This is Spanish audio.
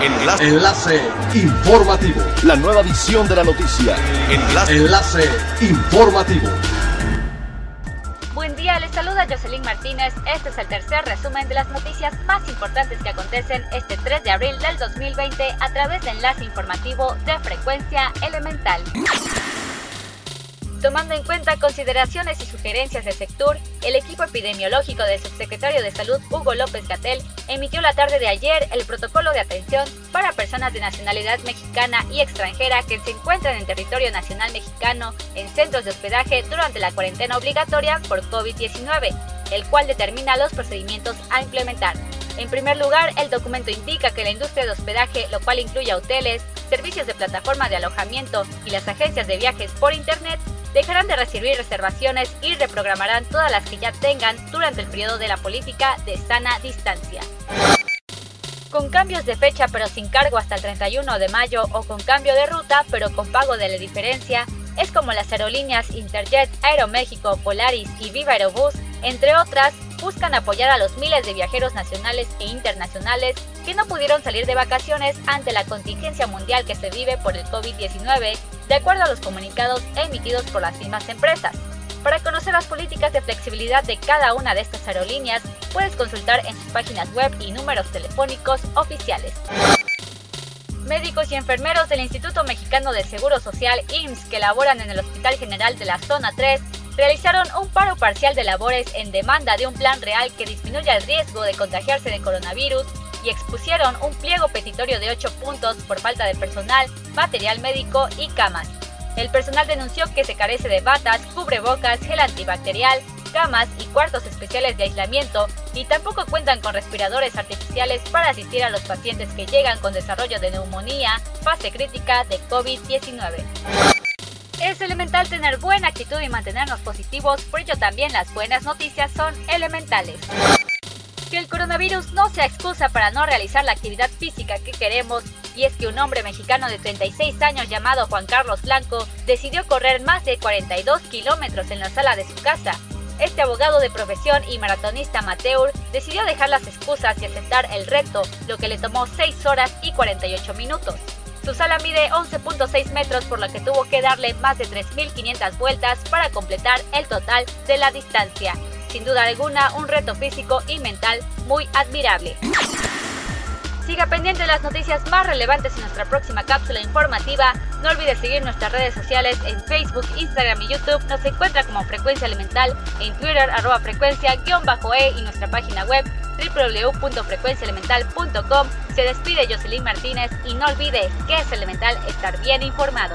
Enlace. Enlace informativo. La nueva edición de la noticia. Enlace. Enlace informativo. Buen día, les saluda Jocelyn Martínez. Este es el tercer resumen de las noticias más importantes que acontecen este 3 de abril del 2020 a través de Enlace Informativo de Frecuencia Elemental. Tomando en cuenta consideraciones y sugerencias del sector, el equipo epidemiológico del subsecretario de Salud Hugo López Gatel emitió la tarde de ayer el protocolo de atención para personas de nacionalidad mexicana y extranjera que se encuentran en territorio nacional mexicano en centros de hospedaje durante la cuarentena obligatoria por COVID-19, el cual determina los procedimientos a implementar. En primer lugar, el documento indica que la industria de hospedaje, lo cual incluye hoteles, servicios de plataforma de alojamiento y las agencias de viajes por Internet, dejarán de recibir reservaciones y reprogramarán todas las que ya tengan durante el periodo de la política de sana distancia. Con cambios de fecha pero sin cargo hasta el 31 de mayo o con cambio de ruta pero con pago de la diferencia, es como las aerolíneas Interjet, Aeroméxico, Polaris y Viva Aerobús, entre otras, buscan apoyar a los miles de viajeros nacionales e internacionales que no pudieron salir de vacaciones ante la contingencia mundial que se vive por el COVID-19, de acuerdo a los comunicados emitidos por las mismas empresas. Para conocer las políticas de flexibilidad de cada una de estas aerolíneas, puedes consultar en sus páginas web y números telefónicos oficiales. Médicos y enfermeros del Instituto Mexicano del Seguro Social IMSS que laboran en el Hospital General de la Zona 3 realizaron un paro parcial de labores en demanda de un plan real que disminuya el riesgo de contagiarse de coronavirus y expusieron un pliego petitorio de 8 puntos por falta de personal, material médico y camas. El personal denunció que se carece de batas, cubrebocas, gel antibacterial, camas y cuartos especiales de aislamiento y tampoco cuentan con respiradores artificiales para asistir a los pacientes que llegan con desarrollo de neumonía, fase crítica de COVID-19. Es elemental tener buena actitud y mantenernos positivos, por ello también las buenas noticias son elementales. Que el coronavirus no sea excusa para no realizar la actividad física que queremos, y es que un hombre mexicano de 36 años llamado Juan Carlos Blanco decidió correr más de 42 kilómetros en la sala de su casa. Este abogado de profesión y maratonista amateur decidió dejar las excusas y aceptar el reto, lo que le tomó 6 horas y 48 minutos. Su sala mide 11.6 metros por lo que tuvo que darle más de 3.500 vueltas para completar el total de la distancia. Sin duda alguna, un reto físico y mental muy admirable. Siga pendiente de las noticias más relevantes en nuestra próxima cápsula informativa. No olvide seguir nuestras redes sociales en Facebook, Instagram y YouTube. Nos encuentra como Frecuencia Elemental, en Twitter, arroba frecuencia-e y nuestra página web www.frecuenciaelemental.com. Se despide Jocelyn Martínez y no olvide que es elemental estar bien informado.